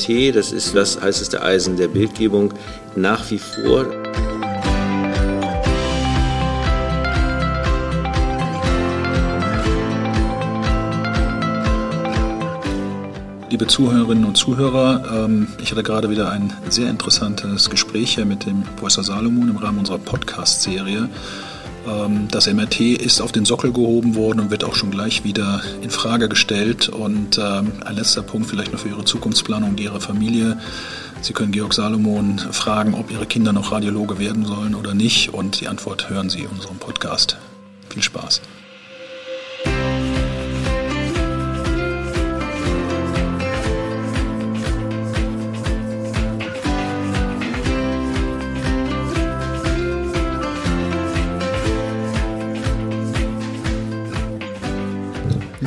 MRT, das ist das heißeste Eisen der Bildgebung, nach wie vor. Liebe Zuhörerinnen und Zuhörer, ähm, ich hatte gerade wieder ein sehr interessantes Gespräch hier mit dem Professor Salomon im Rahmen unserer Podcast-Serie. Ähm, das MRT ist auf den Sockel gehoben worden und wird auch schon gleich wieder in Frage gestellt. Und ähm, ein letzter Punkt vielleicht noch für Ihre Zukunftsplanung und Ihre Familie. Sie können Georg Salomon fragen, ob Ihre Kinder noch Radiologe werden sollen oder nicht. Und die Antwort hören Sie in unserem Podcast. Viel Spaß.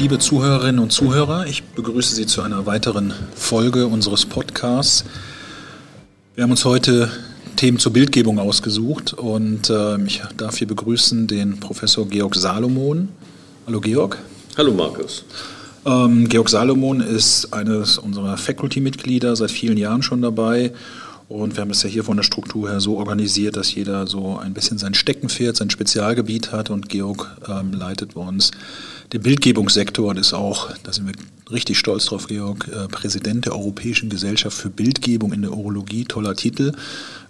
Liebe Zuhörerinnen und Zuhörer, ich begrüße Sie zu einer weiteren Folge unseres Podcasts. Wir haben uns heute Themen zur Bildgebung ausgesucht und äh, ich darf hier begrüßen den Professor Georg Salomon. Hallo Georg. Hallo Markus. Ähm, Georg Salomon ist eines unserer Faculty-Mitglieder, seit vielen Jahren schon dabei. Und wir haben es ja hier von der Struktur her so organisiert, dass jeder so ein bisschen sein Steckenpferd, sein Spezialgebiet hat. Und Georg ähm, leitet bei uns den Bildgebungssektor und ist auch, da sind wir richtig stolz drauf, Georg, äh, Präsident der Europäischen Gesellschaft für Bildgebung in der Urologie. Toller Titel,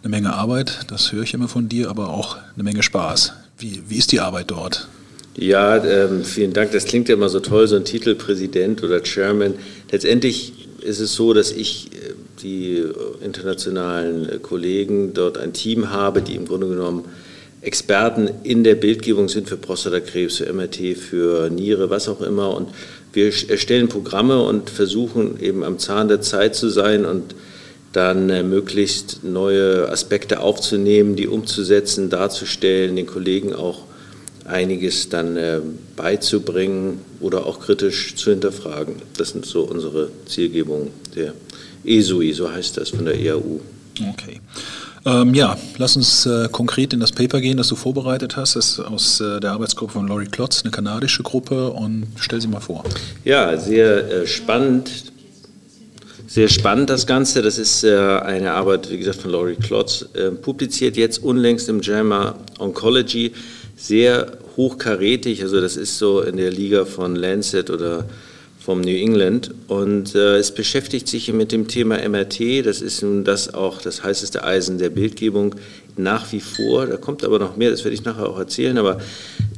eine Menge Arbeit, das höre ich immer von dir, aber auch eine Menge Spaß. Wie, wie ist die Arbeit dort? Ja, ähm, vielen Dank. Das klingt ja immer so toll, so ein Titel Präsident oder Chairman. Letztendlich ist es so, dass ich äh, die internationalen äh, Kollegen dort ein Team habe, die im Grunde genommen Experten in der Bildgebung sind für Prostatakrebs, für MRT, für Niere, was auch immer. Und wir erstellen Programme und versuchen eben am Zahn der Zeit zu sein und dann äh, möglichst neue Aspekte aufzunehmen, die umzusetzen, darzustellen, den Kollegen auch einiges dann äh, beizubringen oder auch kritisch zu hinterfragen. Das sind so unsere Zielgebungen der ESUI, so heißt das von der EAU. Okay. Ähm, ja, lass uns äh, konkret in das Paper gehen, das du vorbereitet hast. Das ist aus äh, der Arbeitsgruppe von Laurie Klotz, eine kanadische Gruppe. Und stell sie mal vor. Ja, sehr äh, spannend. Sehr spannend das Ganze. Das ist äh, eine Arbeit, wie gesagt, von Laurie Klotz, äh, publiziert jetzt unlängst im JAMA Oncology. Sehr hochkarätig, also das ist so in der Liga von Lancet oder vom New England. Und äh, es beschäftigt sich mit dem Thema MRT, das ist nun das auch das heißeste Eisen der Bildgebung nach wie vor, da kommt aber noch mehr, das werde ich nachher auch erzählen, aber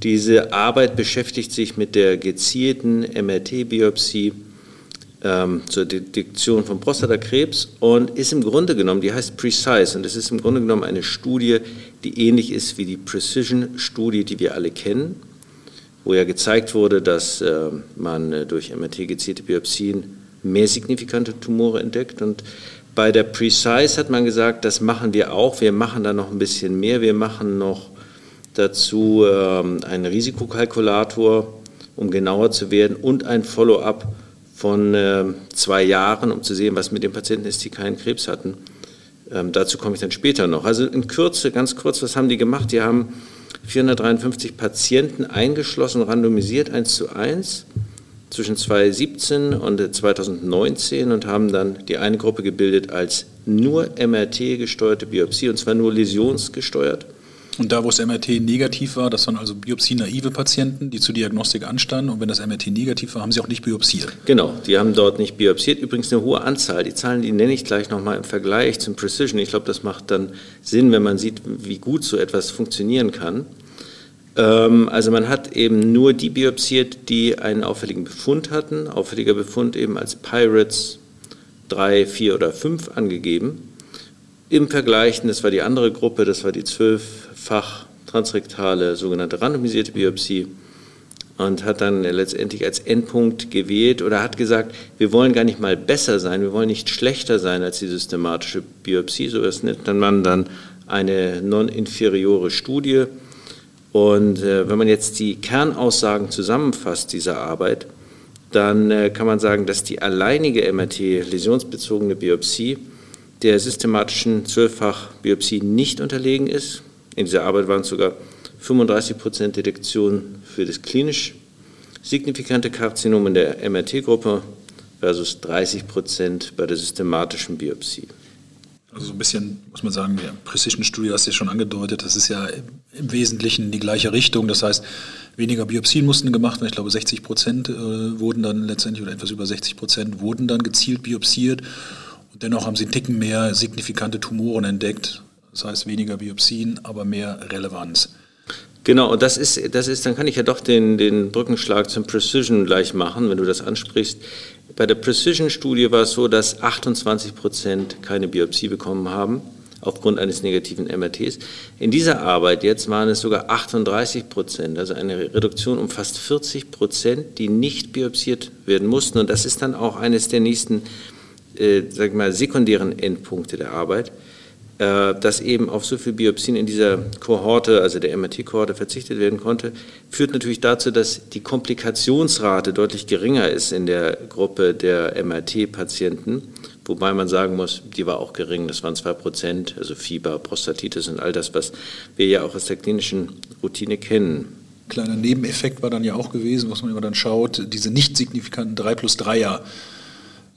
diese Arbeit beschäftigt sich mit der gezielten MRT-Biopsie ähm, zur Detektion von Prostatakrebs und ist im Grunde genommen, die heißt Precise und das ist im Grunde genommen eine Studie, die ähnlich ist wie die Precision-Studie, die wir alle kennen wo ja gezeigt wurde, dass äh, man äh, durch MRT gezielte Biopsien mehr signifikante Tumore entdeckt. Und bei der Precise hat man gesagt, das machen wir auch. Wir machen da noch ein bisschen mehr. Wir machen noch dazu ähm, einen Risikokalkulator, um genauer zu werden, und ein Follow-up von äh, zwei Jahren, um zu sehen, was mit den Patienten ist, die keinen Krebs hatten. Ähm, dazu komme ich dann später noch. Also in Kürze, ganz kurz, was haben die gemacht? Die haben 453 Patienten eingeschlossen, randomisiert 1 zu 1 zwischen 2017 und 2019 und haben dann die eine Gruppe gebildet als nur MRT gesteuerte Biopsie und zwar nur läsionsgesteuert und da, wo das MRT negativ war, das waren also biopsie-naive Patienten, die zur Diagnostik anstanden. Und wenn das MRT negativ war, haben sie auch nicht biopsiert. Genau, die haben dort nicht biopsiert. Übrigens eine hohe Anzahl. Die Zahlen, die nenne ich gleich nochmal im Vergleich zum Precision. Ich glaube, das macht dann Sinn, wenn man sieht, wie gut so etwas funktionieren kann. Ähm, also man hat eben nur die biopsiert, die einen auffälligen Befund hatten. Auffälliger Befund eben als Pirates 3, 4 oder 5 angegeben. Im Vergleich, das war die andere Gruppe, das war die zwölffach transrektale sogenannte randomisierte Biopsie und hat dann letztendlich als Endpunkt gewählt oder hat gesagt, wir wollen gar nicht mal besser sein, wir wollen nicht schlechter sein als die systematische Biopsie, so das nennt man dann eine non-inferiore Studie. Und äh, wenn man jetzt die Kernaussagen zusammenfasst dieser Arbeit, dann äh, kann man sagen, dass die alleinige MRT-läsionsbezogene Biopsie der systematischen Zwölffach-Biopsie nicht unterlegen ist. In dieser Arbeit waren sogar 35 Prozent Detektion für das klinisch signifikante Karzinom in der MRT-Gruppe, versus 30 Prozent bei der systematischen Biopsie. Also so ein bisschen, muss man sagen, die Precision-Studie hast du ja schon angedeutet, das ist ja im Wesentlichen die gleiche Richtung. Das heißt, weniger Biopsien mussten gemacht werden. Ich glaube, 60 Prozent äh, wurden dann letztendlich, oder etwas über 60 Prozent, wurden dann gezielt biopsiert. Und dennoch haben sie einen Ticken mehr signifikante Tumoren entdeckt. Das heißt, weniger Biopsien, aber mehr Relevanz. Genau, und das ist, das ist, dann kann ich ja doch den, den Brückenschlag zum Precision gleich machen, wenn du das ansprichst. Bei der Precision-Studie war es so, dass 28 Prozent keine Biopsie bekommen haben aufgrund eines negativen MRTs. In dieser Arbeit jetzt waren es sogar 38 Prozent, also eine Reduktion um fast 40 Prozent, die nicht biopsiert werden mussten. Und das ist dann auch eines der nächsten, äh, sag mal, sekundären Endpunkte der Arbeit. Äh, dass eben auf so viel Biopsien in dieser Kohorte, also der MRT-Kohorte, verzichtet werden konnte, führt natürlich dazu, dass die Komplikationsrate deutlich geringer ist in der Gruppe der MRT-Patienten, wobei man sagen muss, die war auch gering, das waren zwei Prozent, also Fieber, Prostatitis und all das, was wir ja auch aus der klinischen Routine kennen. Kleiner Nebeneffekt war dann ja auch gewesen, was man immer dann schaut, diese nicht signifikanten 3 plus 3er ähm,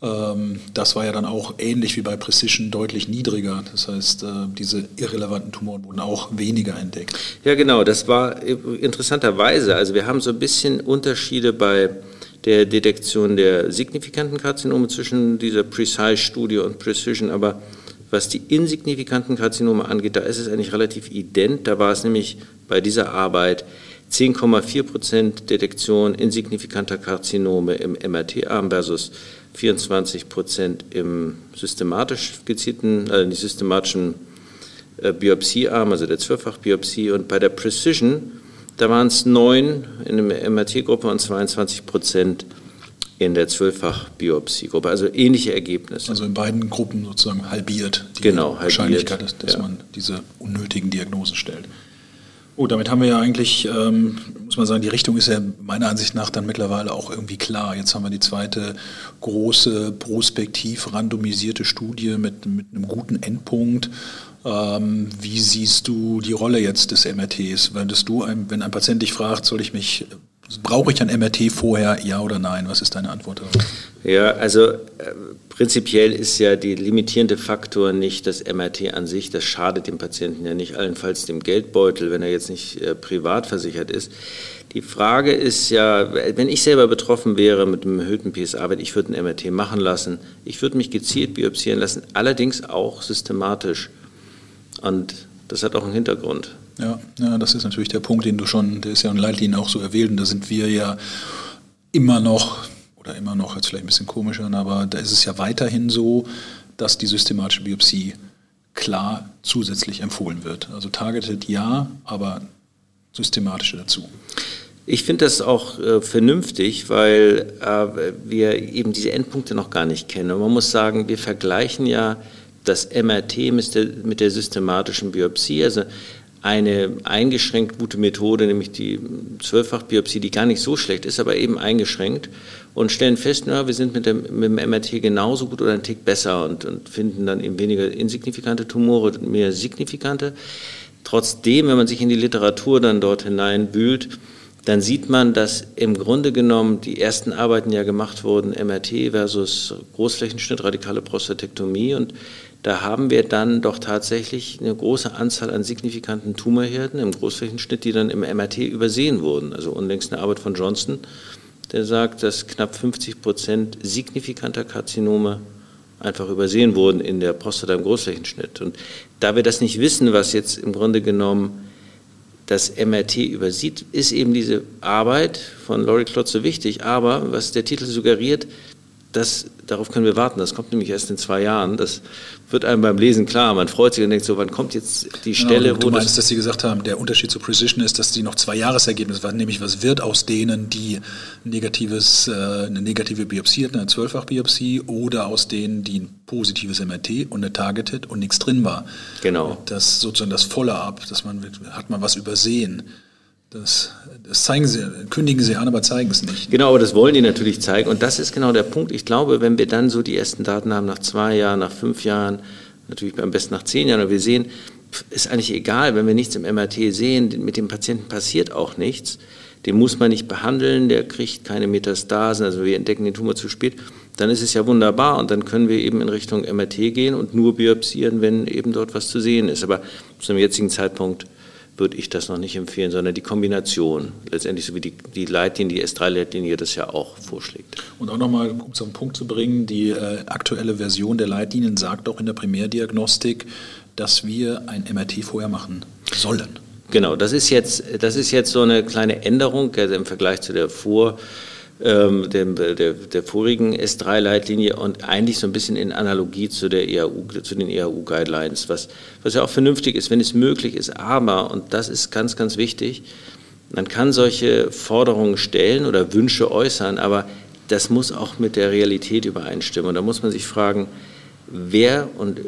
das war ja dann auch ähnlich wie bei Precision deutlich niedriger. Das heißt, äh, diese irrelevanten Tumoren wurden auch weniger entdeckt. Ja, genau. Das war interessanterweise. Also wir haben so ein bisschen Unterschiede bei der Detektion der signifikanten Karzinome zwischen dieser Precise-Studie und Precision. Aber was die insignifikanten Karzinome angeht, da ist es eigentlich relativ ident. Da war es nämlich bei dieser Arbeit 10,4 Prozent Detektion insignifikanter Karzinome im MRT-Arm versus 24 Prozent im systematisch gezielten, also in die systematischen äh, Biopsiearm, also der Zwölffachbiopsie. Und bei der Precision, da waren es neun in der MRT-Gruppe und 22 Prozent in der Zwölffach-Biopsie-Gruppe, also ähnliche Ergebnisse. Also in beiden Gruppen sozusagen halbiert die genau, Wahrscheinlichkeit, halbiert, dass ja. man diese unnötigen Diagnosen stellt. Oh, damit haben wir ja eigentlich, ähm, muss man sagen, die Richtung ist ja meiner Ansicht nach dann mittlerweile auch irgendwie klar. Jetzt haben wir die zweite große, prospektiv randomisierte Studie mit, mit einem guten Endpunkt. Ähm, wie siehst du die Rolle jetzt des MRTs? Würdest du, ein, wenn ein Patient dich fragt, soll ich mich Brauche ich ein MRT vorher, ja oder nein? Was ist deine Antwort darauf? Ja, also äh, prinzipiell ist ja der limitierende Faktor nicht das MRT an sich. Das schadet dem Patienten ja nicht, allenfalls dem Geldbeutel, wenn er jetzt nicht äh, privat versichert ist. Die Frage ist ja, wenn ich selber betroffen wäre mit einem erhöhten PSA-Wert, ich würde ein MRT machen lassen. Ich würde mich gezielt biopsieren lassen, allerdings auch systematisch. Und das hat auch einen Hintergrund. Ja, ja, das ist natürlich der Punkt, den du schon, der ist ja in Leitlinien auch so erwählt, und da sind wir ja immer noch, oder immer noch, jetzt vielleicht ein bisschen komisch an, aber da ist es ja weiterhin so, dass die systematische Biopsie klar zusätzlich empfohlen wird. Also targeted ja, aber systematische dazu. Ich finde das auch äh, vernünftig, weil äh, wir eben diese Endpunkte noch gar nicht kennen. Und man muss sagen, wir vergleichen ja das MRT mit der, mit der systematischen Biopsie. Also eine eingeschränkt gute Methode, nämlich die Zwölffachbiopsie, die gar nicht so schlecht ist, aber eben eingeschränkt und stellen fest, na, wir sind mit dem, mit dem MRT genauso gut oder einen Tick besser und, und finden dann eben weniger insignifikante Tumore, mehr signifikante. Trotzdem, wenn man sich in die Literatur dann dort hineinwühlt, dann sieht man, dass im Grunde genommen die ersten Arbeiten ja gemacht wurden, MRT versus Großflächenschnitt, radikale Prostatektomie und da haben wir dann doch tatsächlich eine große Anzahl an signifikanten Tumorherden im Großflächenschnitt, die dann im MRT übersehen wurden. Also unlängst eine Arbeit von Johnson, der sagt, dass knapp 50 Prozent signifikanter Karzinome einfach übersehen wurden in der Prostata im Großflächenschnitt. Und da wir das nicht wissen, was jetzt im Grunde genommen das MRT übersieht, ist eben diese Arbeit von Laurie Klotze wichtig. Aber was der Titel suggeriert, das, darauf können wir warten. Das kommt nämlich erst in zwei Jahren. Das wird einem beim Lesen klar. Man freut sich und denkt so, wann kommt jetzt die genau, Stelle, genau, wo. Du meinst, das dass Sie gesagt haben, der Unterschied zu Precision ist, dass Sie noch zwei Jahresergebnisse waren, nämlich was wird aus denen, die negatives, äh, eine negative Biopsie hatten, eine Zwölffachbiopsie, oder aus denen, die ein positives MRT und eine Targeted und nichts drin war. Genau. Das sozusagen das Follow-up, dass man hat man was übersehen. Das, das zeigen sie, kündigen sie an, aber zeigen es nicht. Genau, aber das wollen die natürlich zeigen. Und das ist genau der Punkt. Ich glaube, wenn wir dann so die ersten Daten haben nach zwei Jahren, nach fünf Jahren, natürlich am besten nach zehn Jahren, aber wir sehen, ist eigentlich egal, wenn wir nichts im MRT sehen, mit dem Patienten passiert auch nichts, den muss man nicht behandeln, der kriegt keine Metastasen, also wir entdecken den Tumor zu spät, dann ist es ja wunderbar und dann können wir eben in Richtung MRT gehen und nur biopsieren, wenn eben dort was zu sehen ist. Aber zum jetzigen Zeitpunkt würde ich das noch nicht empfehlen, sondern die Kombination, letztendlich so wie die, die Leitlinie, die S3-Leitlinie das ja auch vorschlägt. Und auch nochmal, um es auf den Punkt zu bringen, die äh, aktuelle Version der Leitlinien sagt auch in der Primärdiagnostik, dass wir ein MRT vorher machen sollen. Genau, das ist jetzt, das ist jetzt so eine kleine Änderung also im Vergleich zu der Vor- ähm, der, der, der, vorigen S3-Leitlinie und eigentlich so ein bisschen in Analogie zu, der EAU, zu den EAU-Guidelines, was, was ja auch vernünftig ist, wenn es möglich ist. Aber, und das ist ganz, ganz wichtig, man kann solche Forderungen stellen oder Wünsche äußern, aber das muss auch mit der Realität übereinstimmen. Und da muss man sich fragen, wer und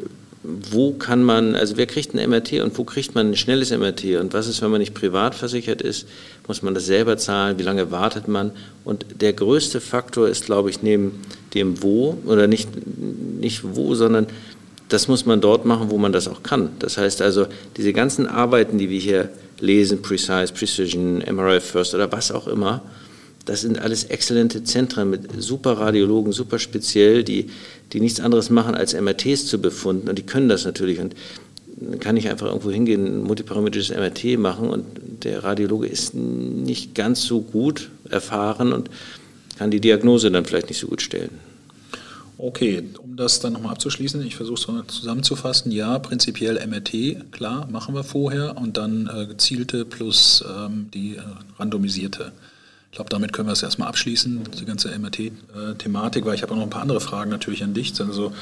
wo kann man, also wer kriegt ein MRT und wo kriegt man ein schnelles MRT und was ist, wenn man nicht privat versichert ist, muss man das selber zahlen, wie lange wartet man? Und der größte Faktor ist, glaube ich, neben dem Wo oder nicht, nicht Wo, sondern das muss man dort machen, wo man das auch kann. Das heißt also, diese ganzen Arbeiten, die wir hier lesen, Precise, Precision, MRI First oder was auch immer, das sind alles exzellente Zentren mit super Radiologen, super speziell, die, die nichts anderes machen, als MRTs zu befunden. Und die können das natürlich. Und dann kann ich einfach irgendwo hingehen, ein multiparametrisches MRT machen und der Radiologe ist nicht ganz so gut erfahren und kann die Diagnose dann vielleicht nicht so gut stellen. Okay, um das dann nochmal abzuschließen, ich versuche es zusammenzufassen. Ja, prinzipiell MRT, klar, machen wir vorher und dann äh, gezielte plus ähm, die äh, randomisierte ich glaube, damit können wir es erstmal abschließen, die ganze MRT-Thematik, weil ich habe auch noch ein paar andere Fragen natürlich an dich. Also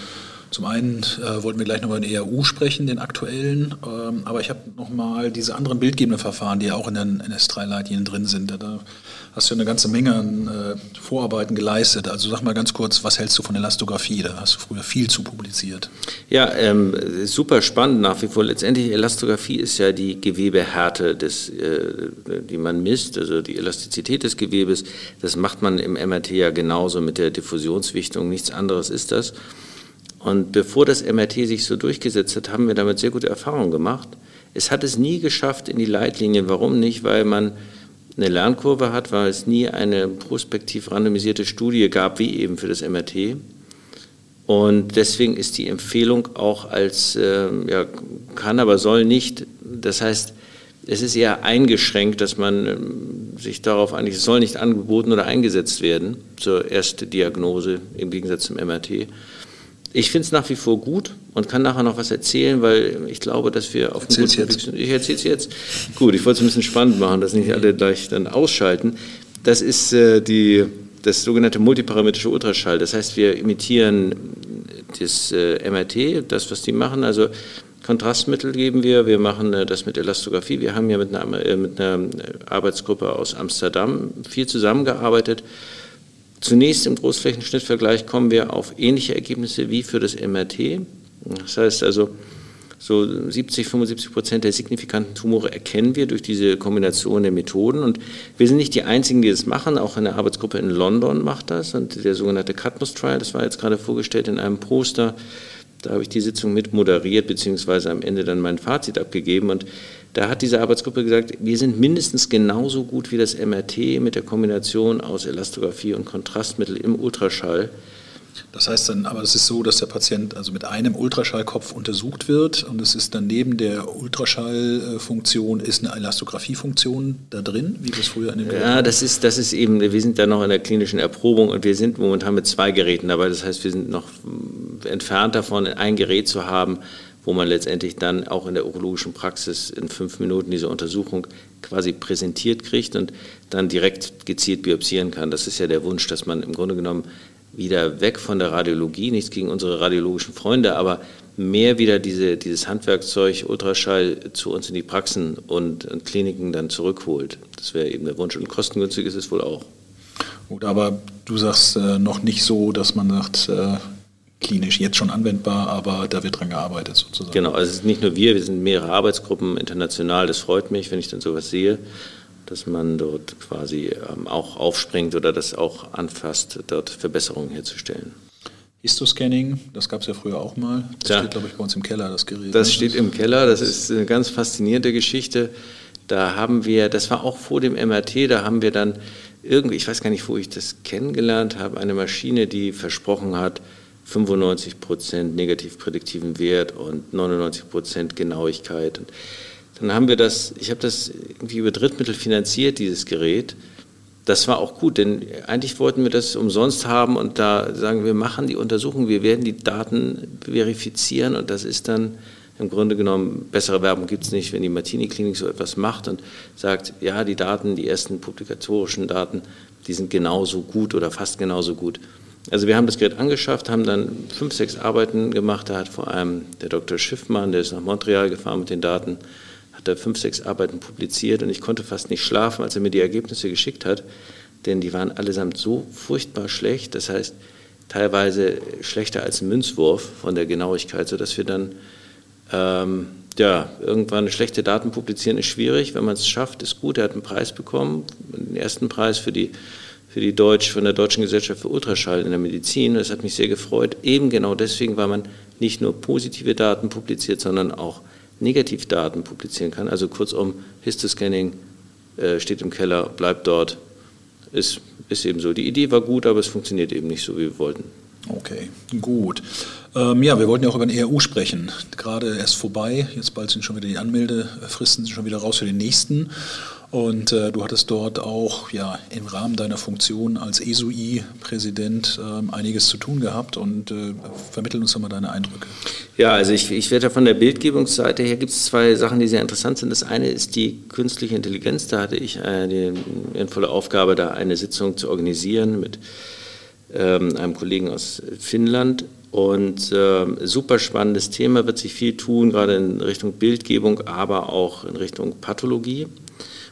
zum einen äh, wollten wir gleich noch über den ERU sprechen, den aktuellen, ähm, aber ich habe noch mal diese anderen bildgebenden Verfahren, die ja auch in den NS3-Leitlinien drin sind. Da hast du eine ganze Menge an äh, Vorarbeiten geleistet. Also sag mal ganz kurz, was hältst du von Elastographie? Da hast du früher viel zu publiziert. Ja, ähm, super spannend nach wie vor. Letztendlich Elastographie ist ja die Gewebehärte, des, äh, die man misst, also die Elastizität des Gewebes. Das macht man im MRT ja genauso mit der Diffusionswichtung. Nichts anderes ist das. Und bevor das MRT sich so durchgesetzt hat, haben wir damit sehr gute Erfahrungen gemacht. Es hat es nie geschafft in die Leitlinien. Warum nicht? Weil man eine Lernkurve hat, weil es nie eine prospektiv randomisierte Studie gab, wie eben für das MRT. Und deswegen ist die Empfehlung auch als, äh, ja, kann, aber soll nicht. Das heißt, es ist eher eingeschränkt, dass man ähm, sich darauf eigentlich, es soll nicht angeboten oder eingesetzt werden zur ersten Diagnose im Gegensatz zum MRT. Ich finde es nach wie vor gut und kann nachher noch was erzählen, weil ich glaube, dass wir auf dem guten Weg sind. Ich erzähle es jetzt. Gut, ich wollte es ein bisschen spannend machen, dass nicht alle gleich dann ausschalten. Das ist äh, die, das sogenannte multiparametrische Ultraschall. Das heißt, wir imitieren das äh, MRT, das, was die machen. Also Kontrastmittel geben wir, wir machen äh, das mit Elastographie. Wir haben ja mit einer, äh, mit einer Arbeitsgruppe aus Amsterdam viel zusammengearbeitet Zunächst im Großflächenschnittvergleich kommen wir auf ähnliche Ergebnisse wie für das MRT. Das heißt also, so 70, 75 Prozent der signifikanten Tumore erkennen wir durch diese Kombination der Methoden. Und wir sind nicht die Einzigen, die das machen. Auch eine Arbeitsgruppe in London macht das. Und der sogenannte Cadmus Trial, das war jetzt gerade vorgestellt in einem Poster. Da habe ich die Sitzung mit moderiert, beziehungsweise am Ende dann mein Fazit abgegeben. Und da hat diese Arbeitsgruppe gesagt, wir sind mindestens genauso gut wie das MRT mit der Kombination aus Elastographie und Kontrastmittel im Ultraschall. Das heißt dann, aber es ist so, dass der Patient also mit einem Ultraschallkopf untersucht wird und es ist dann neben der Ultraschallfunktion ist eine Elastographiefunktion da drin, wie das früher in den Ja, das ist, das ist eben, wir sind da noch in der klinischen Erprobung und wir sind momentan mit zwei Geräten dabei. Das heißt, wir sind noch entfernt davon, ein Gerät zu haben, wo man letztendlich dann auch in der urologischen Praxis in fünf Minuten diese Untersuchung quasi präsentiert kriegt und dann direkt gezielt biopsieren kann. Das ist ja der Wunsch, dass man im Grunde genommen wieder weg von der Radiologie, nichts gegen unsere radiologischen Freunde, aber mehr wieder diese, dieses Handwerkzeug Ultraschall zu uns in die Praxen und, und Kliniken dann zurückholt. Das wäre eben der Wunsch und kostengünstig ist es wohl auch. Gut, aber du sagst äh, noch nicht so, dass man sagt, äh, klinisch jetzt schon anwendbar, aber da wird dran gearbeitet sozusagen. Genau, also es ist nicht nur wir, wir sind mehrere Arbeitsgruppen international. Das freut mich, wenn ich dann sowas sehe, dass man dort quasi ähm, auch aufspringt oder das auch anfasst, dort Verbesserungen herzustellen. Histoscanning, das gab es ja früher auch mal. Das ja. steht, glaube ich, bei uns im Keller, das Gerät. Das ne? steht im Keller, das ist eine ganz faszinierende Geschichte. Da haben wir, das war auch vor dem MRT, da haben wir dann irgendwie, ich weiß gar nicht, wo ich das kennengelernt habe, eine Maschine, die versprochen hat, 95 Prozent negativ prädiktiven Wert und 99 Prozent Genauigkeit. Und dann haben wir das, ich habe das irgendwie über Drittmittel finanziert, dieses Gerät. Das war auch gut, denn eigentlich wollten wir das umsonst haben und da sagen wir, machen die Untersuchung, wir werden die Daten verifizieren und das ist dann im Grunde genommen, bessere Werbung gibt es nicht, wenn die Martini-Klinik so etwas macht und sagt, ja, die Daten, die ersten publikatorischen Daten, die sind genauso gut oder fast genauso gut. Also wir haben das Gerät angeschafft, haben dann fünf, sechs Arbeiten gemacht. Da hat vor allem der Dr. Schiffmann, der ist nach Montreal gefahren mit den Daten, hat da fünf, sechs Arbeiten publiziert und ich konnte fast nicht schlafen, als er mir die Ergebnisse geschickt hat, denn die waren allesamt so furchtbar schlecht, das heißt teilweise schlechter als ein Münzwurf von der Genauigkeit, sodass wir dann ähm, ja, irgendwann schlechte Daten publizieren ist schwierig. Wenn man es schafft, ist gut. Er hat einen Preis bekommen, den ersten Preis für die, für die Deutsch, von der Deutschen Gesellschaft für Ultraschall in der Medizin. Das hat mich sehr gefreut. Eben genau deswegen, weil man nicht nur positive Daten publiziert, sondern auch Negativdaten publizieren kann. Also kurzum, Histoscanning äh, steht im Keller, bleibt dort. Ist, ist eben so. Die Idee war gut, aber es funktioniert eben nicht so, wie wir wollten. Okay, gut. Ähm, ja, wir wollten ja auch über den ERU sprechen. Gerade erst vorbei, jetzt bald sind schon wieder die Anmeldefristen sind schon wieder raus für den nächsten. Und äh, du hattest dort auch ja, im Rahmen deiner Funktion als ESUI-Präsident äh, einiges zu tun gehabt und äh, vermittel uns doch mal deine Eindrücke. Ja, also ich, ich werde von der Bildgebungsseite her gibt es zwei Sachen, die sehr interessant sind. Das eine ist die künstliche Intelligenz. Da hatte ich äh, die ehrenvolle Aufgabe, da eine Sitzung zu organisieren mit ähm, einem Kollegen aus Finnland. Und äh, super spannendes Thema, wird sich viel tun, gerade in Richtung Bildgebung, aber auch in Richtung Pathologie.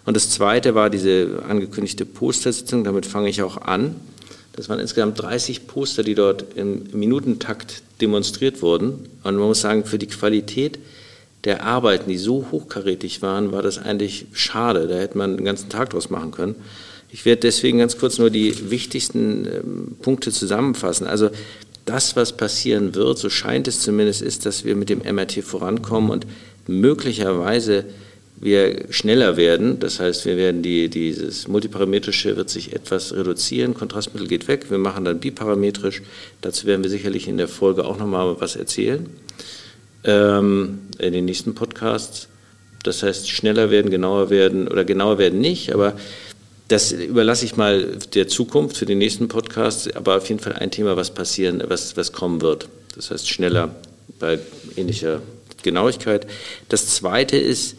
Und das zweite war diese angekündigte Postersitzung, damit fange ich auch an. Das waren insgesamt 30 Poster, die dort im Minutentakt demonstriert wurden. Und man muss sagen, für die Qualität der Arbeiten, die so hochkarätig waren, war das eigentlich schade. Da hätte man den ganzen Tag draus machen können. Ich werde deswegen ganz kurz nur die wichtigsten ähm, Punkte zusammenfassen. Also das, was passieren wird, so scheint es zumindest, ist, dass wir mit dem MRT vorankommen und möglicherweise wir schneller werden. Das heißt, wir werden die, dieses multiparametrische wird sich etwas reduzieren. Kontrastmittel geht weg. Wir machen dann biparametrisch. Dazu werden wir sicherlich in der Folge auch nochmal was erzählen. Ähm, in den nächsten Podcasts. Das heißt, schneller werden, genauer werden oder genauer werden nicht, aber das überlasse ich mal der Zukunft für den nächsten Podcast, aber auf jeden Fall ein Thema, was passieren, was, was kommen wird. Das heißt schneller bei ähnlicher Genauigkeit. Das zweite ist,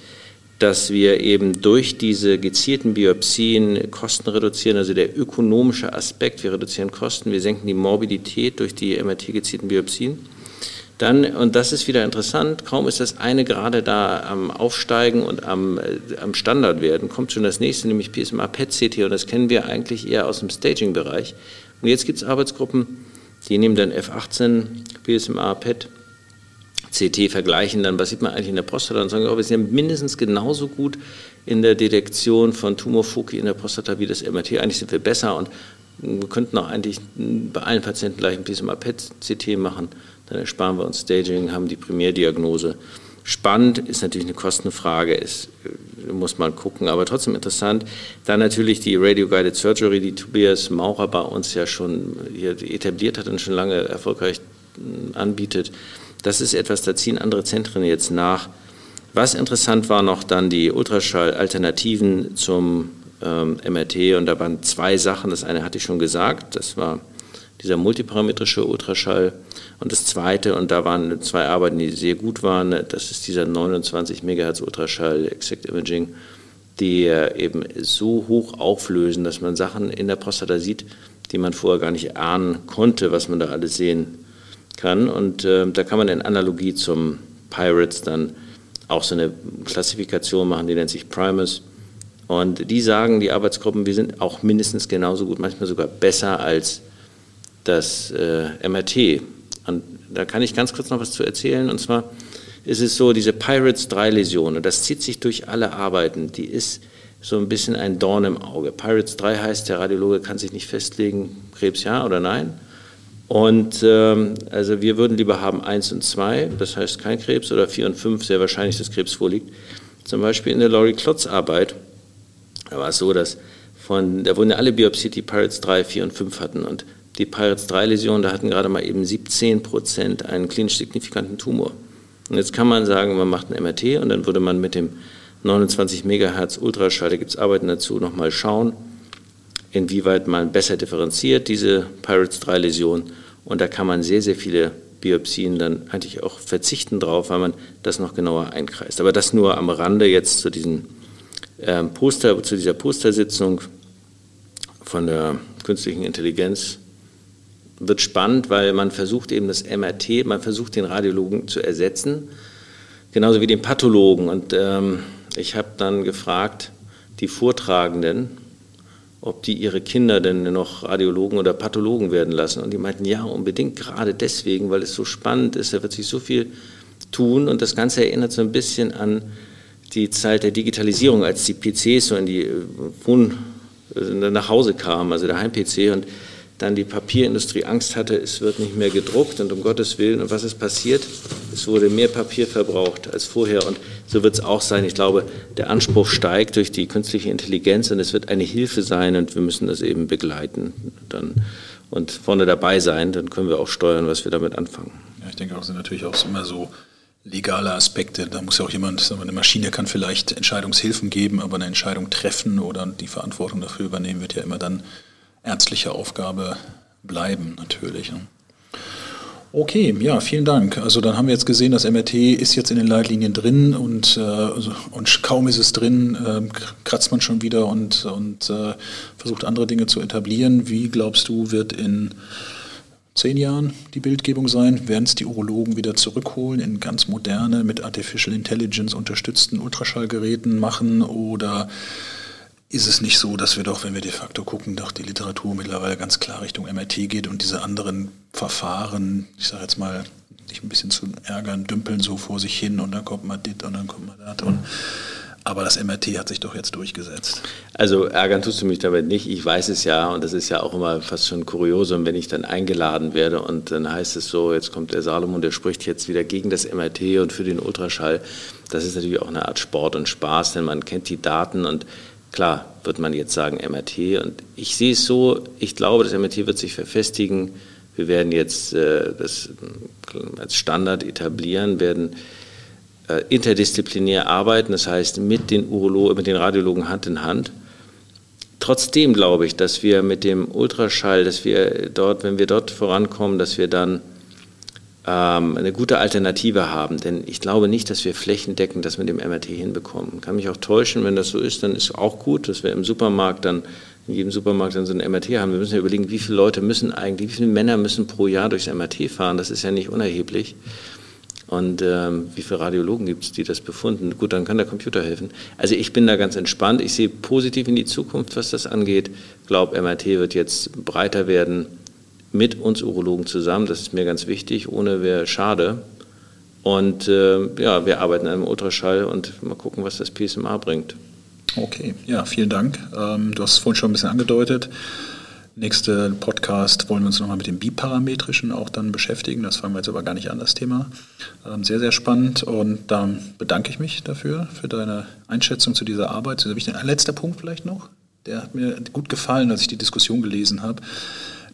dass wir eben durch diese gezielten Biopsien Kosten reduzieren, also der ökonomische Aspekt, wir reduzieren Kosten, wir senken die Morbidität durch die MRT-gezielten Biopsien. Dann, und das ist wieder interessant, kaum ist das eine gerade da am Aufsteigen und am, äh, am Standard werden, kommt schon das nächste, nämlich PSMA PET-CT und das kennen wir eigentlich eher aus dem Staging-Bereich. Und jetzt gibt es Arbeitsgruppen, die nehmen dann F18, PSMA PET, CT vergleichen dann, was sieht man eigentlich in der Prostata und sagen, oh, wir sind mindestens genauso gut in der Detektion von Tumorfoki in der Prostata wie das MRT. Eigentlich sind wir besser und wir könnten auch eigentlich bei allen Patienten gleich ein PSMA PET-CT machen dann ersparen wir uns Staging, haben die Primärdiagnose. Spannend ist natürlich eine Kostenfrage, ist, äh, muss man gucken, aber trotzdem interessant. Dann natürlich die Radio-Guided Surgery, die Tobias Maurer bei uns ja schon hier etabliert hat und schon lange erfolgreich äh, anbietet. Das ist etwas, da ziehen andere Zentren jetzt nach. Was interessant war noch dann die Ultraschall-Alternativen zum ähm, MRT und da waren zwei Sachen. Das eine hatte ich schon gesagt, das war dieser multiparametrische Ultraschall. Und das zweite, und da waren zwei Arbeiten, die sehr gut waren, das ist dieser 29 MHz Ultraschall Exact Imaging, die eben so hoch auflösen, dass man Sachen in der Prostata sieht, die man vorher gar nicht ahnen konnte, was man da alles sehen kann. Und äh, da kann man in Analogie zum Pirates dann auch so eine Klassifikation machen, die nennt sich Primus. Und die sagen, die Arbeitsgruppen, wir sind auch mindestens genauso gut, manchmal sogar besser als das äh, MRT. Und da kann ich ganz kurz noch was zu erzählen. Und zwar ist es so, diese Pirates-3-Läsion, und das zieht sich durch alle Arbeiten, die ist so ein bisschen ein Dorn im Auge. Pirates 3 heißt, der Radiologe kann sich nicht festlegen, Krebs ja oder nein. Und ähm, also wir würden lieber haben 1 und 2, das heißt kein Krebs, oder 4 und 5, sehr wahrscheinlich, dass Krebs vorliegt. zum Beispiel in der Laurie Klotz Arbeit, da war es so, dass von, da wurden ja alle biopsiert, die Pirates 3, 4 und 5 hatten. Und die Pirates 3 Läsionen, da hatten gerade mal eben 17 Prozent einen klinisch signifikanten Tumor. Und jetzt kann man sagen, man macht ein MRT und dann würde man mit dem 29 Megahertz Ultraschall, da gibt es Arbeiten dazu, nochmal schauen, inwieweit man besser differenziert diese Pirates 3 Läsion. Und da kann man sehr, sehr viele Biopsien dann eigentlich auch verzichten drauf, weil man das noch genauer einkreist. Aber das nur am Rande jetzt zu diesen ähm, Poster, zu dieser Postersitzung von der künstlichen Intelligenz wird spannend, weil man versucht eben das MRT, man versucht den Radiologen zu ersetzen, genauso wie den Pathologen. Und ähm, ich habe dann gefragt, die Vortragenden, ob die ihre Kinder denn noch Radiologen oder Pathologen werden lassen. Und die meinten, ja, unbedingt, gerade deswegen, weil es so spannend ist, da wird sich so viel tun. Und das Ganze erinnert so ein bisschen an die Zeit der Digitalisierung, als die PCs so in die äh, Wohn äh, nach Hause kamen, also der Heim-PC und dann die Papierindustrie Angst hatte, es wird nicht mehr gedruckt und um Gottes Willen, und was ist passiert? Es wurde mehr Papier verbraucht als vorher und so wird es auch sein. Ich glaube, der Anspruch steigt durch die künstliche Intelligenz und es wird eine Hilfe sein und wir müssen das eben begleiten dann und vorne dabei sein, dann können wir auch steuern, was wir damit anfangen. Ja, ich denke auch, sind natürlich auch immer so legale Aspekte. Da muss ja auch jemand, eine Maschine kann vielleicht Entscheidungshilfen geben, aber eine Entscheidung treffen oder die Verantwortung dafür übernehmen wird ja immer dann ärztliche Aufgabe bleiben natürlich. Ne? Okay, ja, vielen Dank. Also dann haben wir jetzt gesehen, das MRT ist jetzt in den Leitlinien drin und, äh, und kaum ist es drin, äh, kratzt man schon wieder und, und äh, versucht andere Dinge zu etablieren. Wie glaubst du, wird in zehn Jahren die Bildgebung sein? Werden es die Urologen wieder zurückholen in ganz moderne, mit Artificial Intelligence unterstützten Ultraschallgeräten machen oder ist es nicht so, dass wir doch, wenn wir de facto gucken, doch die Literatur mittlerweile ganz klar Richtung MRT geht und diese anderen Verfahren, ich sage jetzt mal, sich ein bisschen zu ärgern, dümpeln so vor sich hin und dann kommt mal dit und dann kommt mal das und aber das MRT hat sich doch jetzt durchgesetzt. Also ärgern tust du mich damit nicht. Ich weiß es ja und das ist ja auch immer fast schon kuriosum, wenn ich dann eingeladen werde und dann heißt es so, jetzt kommt der Salomon, der spricht jetzt wieder gegen das MRT und für den Ultraschall. Das ist natürlich auch eine Art Sport und Spaß, denn man kennt die Daten und Klar wird man jetzt sagen MRT und ich sehe es so, ich glaube, das MRT wird sich verfestigen. Wir werden jetzt äh, das äh, als Standard etablieren, werden äh, interdisziplinär arbeiten, das heißt mit den, Urolo mit den Radiologen Hand in Hand. Trotzdem glaube ich, dass wir mit dem Ultraschall, dass wir dort, wenn wir dort vorankommen, dass wir dann ähm, eine gute Alternative haben. Denn ich glaube nicht, dass wir flächendeckend das mit dem MRT hinbekommen. Kann mich auch täuschen, wenn das so ist, dann ist auch gut, dass wir im Supermarkt dann in jedem Supermarkt dann so ein MRT haben. Wir müssen ja überlegen, wie viele Leute müssen eigentlich, wie viele Männer müssen pro Jahr durchs MRT fahren. Das ist ja nicht unerheblich. Und ähm, wie viele Radiologen gibt es, die das befunden? Gut, dann kann der Computer helfen. Also ich bin da ganz entspannt. Ich sehe positiv in die Zukunft, was das angeht. Ich glaube, MRT wird jetzt breiter werden mit uns Urologen zusammen. Das ist mir ganz wichtig. Ohne wäre schade. Und äh, ja, wir arbeiten an einem Ultraschall und mal gucken, was das PSMA bringt. Okay, ja, vielen Dank. Ähm, du hast es vorhin schon ein bisschen angedeutet. Nächste Podcast wollen wir uns nochmal mit dem Biparametrischen auch dann beschäftigen. Das fangen wir jetzt aber gar nicht an, das Thema. Ähm, sehr, sehr spannend und dann bedanke ich mich dafür, für deine Einschätzung zu dieser Arbeit. Ein letzter Punkt vielleicht noch. Der hat mir gut gefallen, als ich die Diskussion gelesen habe.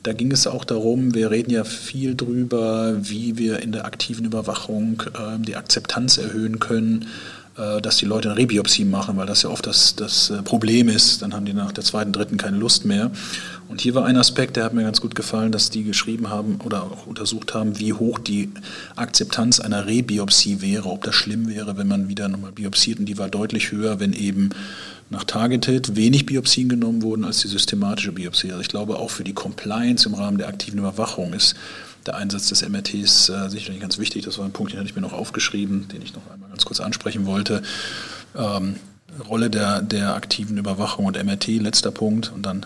Da ging es auch darum, wir reden ja viel drüber, wie wir in der aktiven Überwachung äh, die Akzeptanz erhöhen können, äh, dass die Leute eine Rebiopsie machen, weil das ja oft das, das äh, Problem ist. Dann haben die nach der zweiten, dritten keine Lust mehr. Und hier war ein Aspekt, der hat mir ganz gut gefallen, dass die geschrieben haben oder auch untersucht haben, wie hoch die Akzeptanz einer Rebiopsie wäre, ob das schlimm wäre, wenn man wieder nochmal biopsiert. Und die war deutlich höher, wenn eben nach Targeted wenig Biopsien genommen wurden als die systematische Biopsie. Also ich glaube, auch für die Compliance im Rahmen der aktiven Überwachung ist der Einsatz des MRTs äh, sicherlich ganz wichtig. Das war ein Punkt, den hatte ich mir noch aufgeschrieben, den ich noch einmal ganz kurz ansprechen wollte. Ähm, Rolle der, der aktiven Überwachung und MRT, letzter Punkt, und dann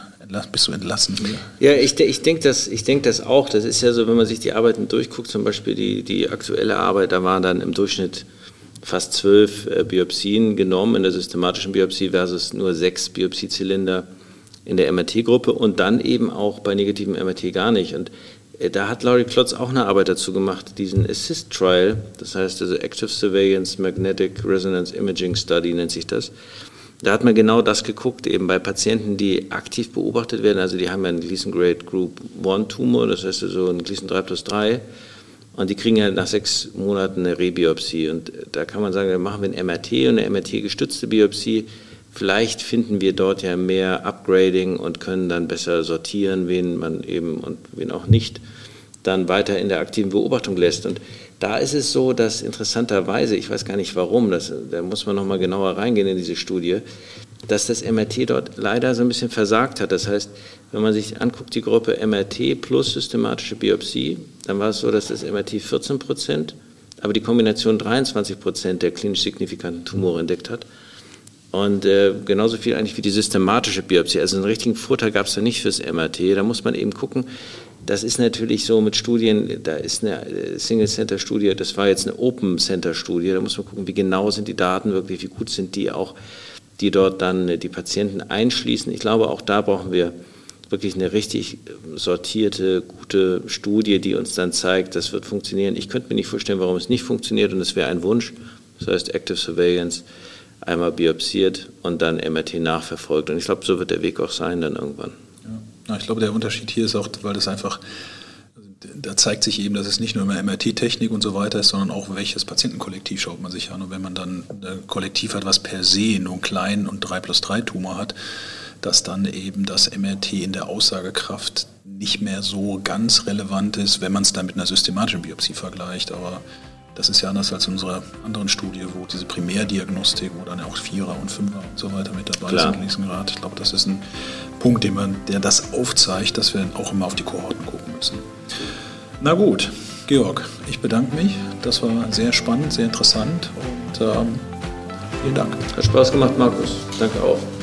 bist du entlassen. Ja, ich, ich denke das, denk das auch. Das ist ja so, wenn man sich die Arbeiten durchguckt, zum Beispiel die, die aktuelle Arbeit, da waren dann im Durchschnitt fast zwölf äh, Biopsien genommen in der systematischen Biopsie versus nur sechs Biopsiezylinder in der MRT-Gruppe und dann eben auch bei negativem MRT gar nicht. Und Äh, da hat Laurie Klotz auch eine Arbeit dazu gemacht, diesen Assist Trial, das heißt also Active Surveillance Magnetic Resonance Imaging Study nennt sich das. Da hat man genau das geguckt, eben bei Patienten, die aktiv beobachtet werden, also die haben ja einen Gleason Grade Group 1 Tumor, das heißt also einen Gleason 3 plus 3 und die kriegen ja nach sechs Monaten eine Rebiopsie und da kann man sagen, dann machen wir ein MRT und eine MRT-gestützte Biopsie, Vielleicht finden wir dort ja mehr Upgrading und können dann besser sortieren, wen man eben und wen auch nicht dann weiter in der aktiven Beobachtung lässt. Und da ist es so, dass interessanterweise, ich weiß gar nicht warum, das, da muss man nochmal genauer reingehen in diese Studie, dass das MRT dort leider so ein bisschen versagt hat. Das heißt, wenn man sich anguckt, die Gruppe MRT plus systematische Biopsie, dann war es so, dass das MRT 14 Prozent, aber die Kombination 23 Prozent der klinisch signifikanten Tumore entdeckt hat. Und äh, genauso viel eigentlich wie die systematische Biopsie. Also einen richtigen Vorteil gab es da nicht fürs MRT. Da muss man eben gucken. Das ist natürlich so mit Studien, da ist eine äh, Single-Center-Studie, das war jetzt eine Open-Center-Studie, da muss man gucken, wie genau sind die Daten wirklich, wie gut sind die auch, die dort dann äh, die Patienten einschließen. Ich glaube, auch da brauchen wir wirklich eine richtig äh, sortierte, gute Studie, die uns dann zeigt, das wird funktionieren. Ich könnte mir nicht vorstellen, warum es nicht funktioniert und es wäre ein Wunsch. Das heißt Active Surveillance einmal biopsiert und dann MRT nachverfolgt. Und ich glaube, so wird der Weg auch sein dann irgendwann. Ja. ich glaube, der Unterschied hier ist auch, weil das einfach, da zeigt sich eben, dass es nicht nur immer MRT-Technik und so weiter ist, sondern auch welches Patientenkollektiv schaut man sich an. Und wenn man dann ein Kollektiv hat, was per se nur einen kleinen und 3 plus 3 Tumor hat, dass dann eben das MRT in der Aussagekraft nicht mehr so ganz relevant ist, wenn man es dann mit einer systematischen Biopsie vergleicht. Aber das ist ja anders als in unserer anderen Studie, wo diese Primärdiagnostik, wo dann auch Vierer und Fünfer und so weiter mit dabei Klar. sind, links Grad. Ich glaube, das ist ein Punkt, den man, der das aufzeigt, dass wir auch immer auf die Kohorten gucken müssen. Na gut, Georg, ich bedanke mich. Das war sehr spannend, sehr interessant und ähm, vielen Dank. Hat Spaß gemacht, Markus. Danke auch.